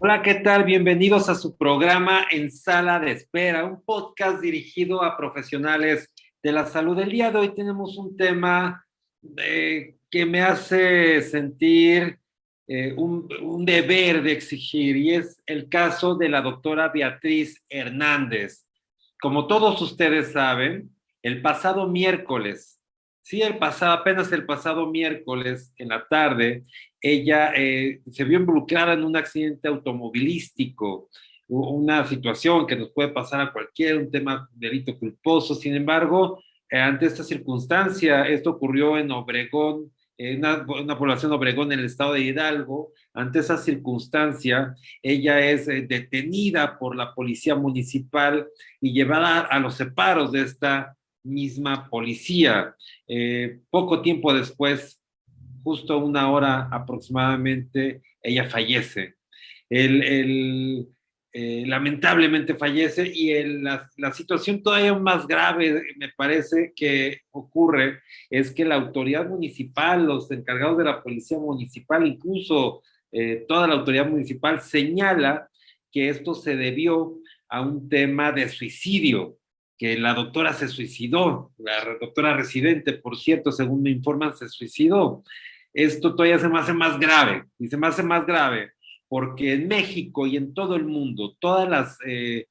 Hola, ¿qué tal? Bienvenidos a su programa En Sala de Espera, un podcast dirigido a profesionales de la salud. El día de hoy tenemos un tema eh, que me hace sentir eh, un, deber de exigir y es el caso de la doctora Beatriz Hernández. Como todos ustedes saben, el pasado miércoles Sí, el pasado, apenas el pasado miércoles en la tarde, ella eh, se vio involucrada en un accidente automovilístico, una situación que nos puede pasar a cualquier, un tema delito culposo. Sin embargo, eh, ante esta circunstancia, esto ocurrió en Obregón, en una, una, población Obregón en el estado de Hidalgo. Ante esa circunstancia, ella es eh, detenida por la policía municipal y llevada a los separos de esta misma policía. Poco tiempo después, justo una hora aproximadamente, ella fallece. El, el, eh, lamentablemente fallece y el, la, la, situación todavía más grave, me parece, que ocurre es que la autoridad municipal, los encargados de la policía municipal, incluso eh, toda la autoridad municipal señala que esto se debió a un tema de suicidio que la doctora se suicidó, la doctora residente, por cierto, según me informan, se suicidó. Esto todavía se me hace más grave, y se me hace más grave porque en México y en todo el mundo, todas las eh,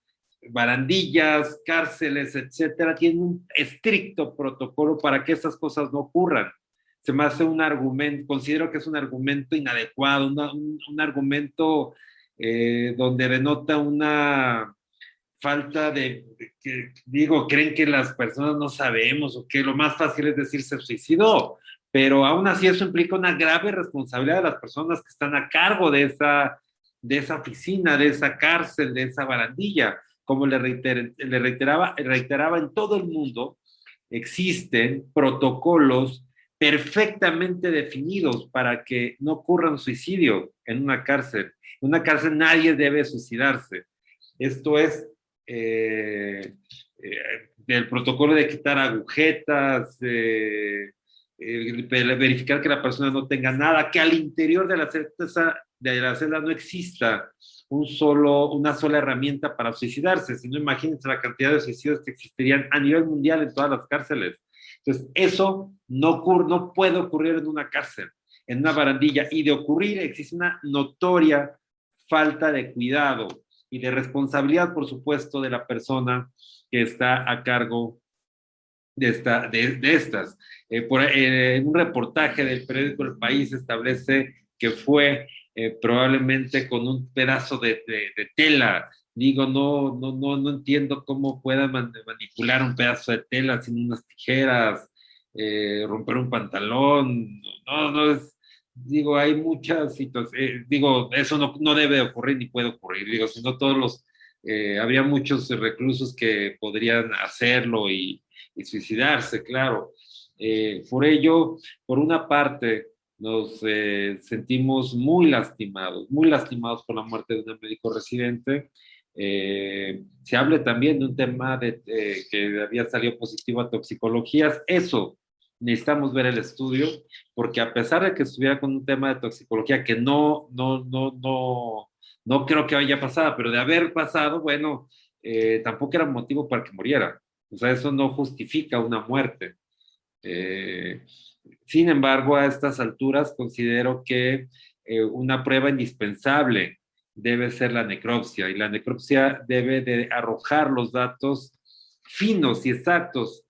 barandillas, cárceles, etcétera, tienen un estricto protocolo para que estas cosas no ocurran. Se me hace un argumento, considero que es un argumento inadecuado, una, un, un, argumento eh, donde denota una falta de, que, digo, creen que las personas no sabemos o que lo más fácil es decir se suicidó, pero aún así eso implica una grave responsabilidad de las personas que están a cargo de esa, de esa oficina, de esa cárcel, de esa barandilla. Como le, reiter, le reiteraba, reiteraba, en todo el mundo existen protocolos perfectamente definidos para que no ocurra un suicidio en una cárcel. En una cárcel nadie debe suicidarse. Esto es eh, eh, del protocolo de quitar agujetas, eh, verificar que la persona no tenga nada, que al interior de la, celda, de la celda no exista un solo, una sola herramienta para suicidarse, si no imagínense la cantidad de suicidios que existirían a nivel mundial en todas las cárceles. Entonces, eso no, ocurre, no puede ocurrir en una cárcel, en una barandilla, y de ocurrir existe una notoria falta de cuidado, y de responsabilidad, por supuesto, de la persona que está a cargo de, esta, de, estas. Eh, por, eh, un reportaje del periódico El País establece que fue eh, probablemente con un pedazo de, tela. Digo, no, no, no, no entiendo cómo pueda man manipular un pedazo de tela sin unas tijeras, eh, romper un pantalón. No, no es, digo, hay muchas situaciones, eh, digo, eso no, no, debe ocurrir ni puede ocurrir, digo, si no todos los, eh, habría muchos reclusos que podrían hacerlo y, y suicidarse, claro. Eh, por ello, por una parte, nos eh, sentimos muy lastimados, muy lastimados por la muerte de un médico residente. Eh, se habla también de un tema de, que había salido positivo a toxicologías. Eso necesitamos ver el estudio, porque a pesar de que estuviera con un tema de toxicología que no, no, no, no, no creo que haya pasado, pero de haber pasado, bueno, eh, tampoco era motivo para que muriera. O sea, eso no justifica una muerte. Eh, sin embargo, a estas alturas considero que eh, una prueba indispensable debe ser la necropsia y la necropsia debe de arrojar los datos finos y exactos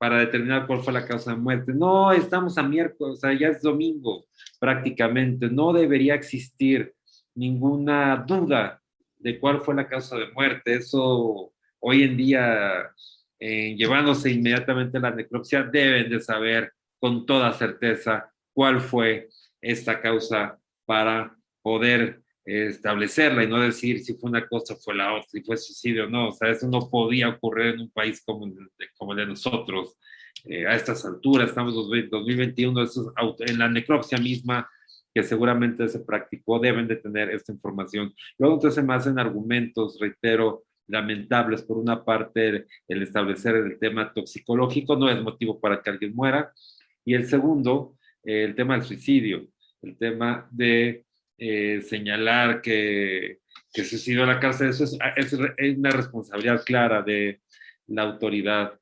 para determinar cuál fue la causa de muerte. No, estamos a miércoles, o sea, ya es domingo prácticamente. No debería existir ninguna duda de cuál fue la causa de muerte. Eso hoy en día, eh, llevándose inmediatamente a la necropsia, deben de saber con toda certeza cuál fue esta causa para poder establecerla y no decir si fue una cosa fue la otra, si fue suicidio o no. O sea, eso no podía ocurrir en un país como, como el de nosotros. Eh, a estas alturas, estamos en 2021, eso en la necropsia misma que seguramente se practicó, deben de tener esta información. Luego entonces me hacen argumentos, reitero, lamentables. Por una parte, el establecer el tema toxicológico no es motivo para que alguien muera. Y el segundo, el tema del suicidio, el tema de eh, señalar que, que sucedió a la cárcel, eso es, es, una responsabilidad clara de la autoridad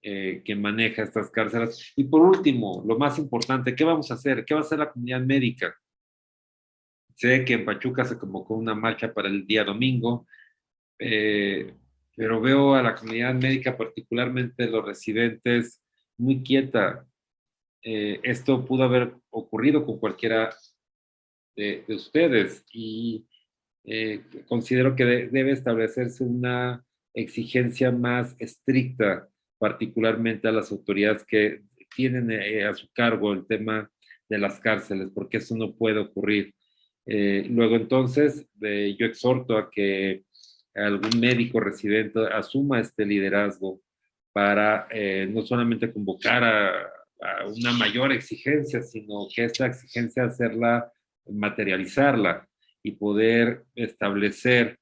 eh, que maneja estas cárceles. Y por último, lo más importante, ¿qué vamos a hacer? ¿Qué va a hacer la comunidad médica? Sé que en Pachuca se convocó una marcha para el día domingo, eh, pero veo a la comunidad médica, particularmente los residentes, muy quieta. Eh, esto pudo haber ocurrido con cualquiera de, ustedes y eh, considero que debe establecerse una exigencia más estricta, particularmente a las autoridades que tienen a su cargo el tema de las cárceles, porque eso no puede ocurrir. Eh, luego entonces yo exhorto a que algún médico residente asuma este liderazgo para eh, no solamente convocar a, una mayor exigencia, sino que esta exigencia hacerla, materializarla y poder establecer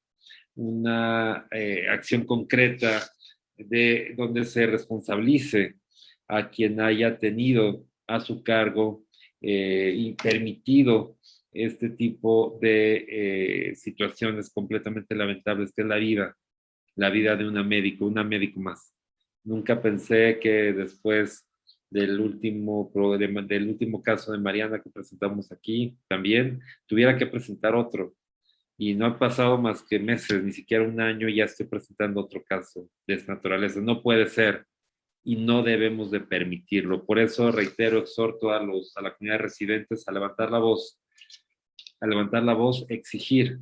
una eh, acción concreta de donde se responsabilice a quien haya tenido a su cargo y permitido este tipo de eh, situaciones completamente lamentables, que es la vida, la vida de una médico, una médico más. Nunca pensé que después del último, del último caso de Mariana que presentamos aquí, también tuviera que presentar otro. Y no ha pasado más que meses, ni siquiera un año, ya estoy presentando otro caso de esta naturaleza. No puede ser y no debemos de permitirlo. Por eso reitero, exhorto a, los, a la comunidad de residentes a levantar la voz a levantar la voz, exigir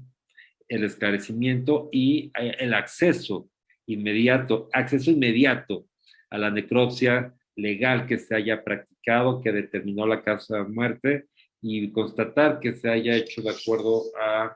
el esclarecimiento y eh, el acceso inmediato, acceso inmediato a la necropsia legal que se haya practicado, que determinó la causa de muerte y constatar que se haya hecho de acuerdo a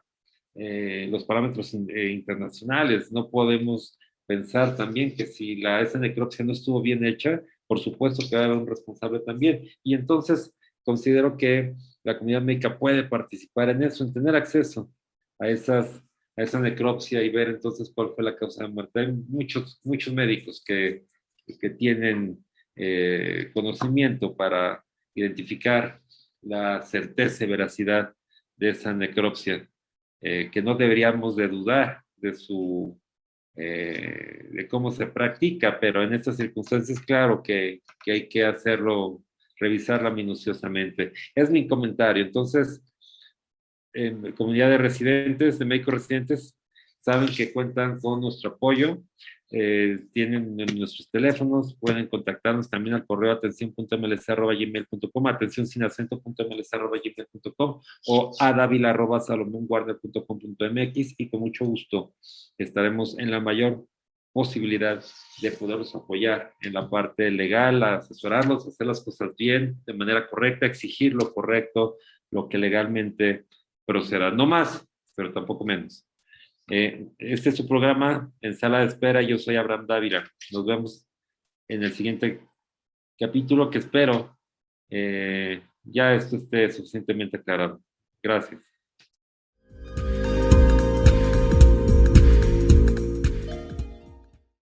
eh, los parámetros eh, internacionales. No podemos pensar también que si la, esa necropsia no estuvo bien hecha, por supuesto que va a haber un responsable también. Y entonces considero que la comunidad médica puede participar en eso, en tener acceso a, esas, a esa necropsia y ver entonces cuál fue la causa de muerte. Hay muchos, muchos médicos que, que tienen eh, conocimiento para identificar la certeza y veracidad de esa necropsia, eh, que no deberíamos de dudar de su eh, de cómo se practica, pero en estas circunstancias, claro que, que hay que hacerlo revisarla minuciosamente. Es mi comentario. Entonces, en comunidad de residentes, de médicos residentes, saben que cuentan con nuestro apoyo. Eh, tienen nuestros teléfonos, pueden contactarnos también al correo atención.mlc.gmail.com, atención sin acento.mlc.gmail.com o a davila.salomonguardia.com.mx y con mucho gusto estaremos en la mayor posibilidad de poderlos apoyar en la parte legal, asesorarlos, hacer las cosas bien, de manera correcta, exigir lo correcto, lo que legalmente proceda. No más, pero tampoco menos. Eh, este es su programa en sala de espera. Yo soy Abraham Dávila. Nos vemos en el siguiente capítulo que espero eh, ya esto esté suficientemente aclarado. Gracias.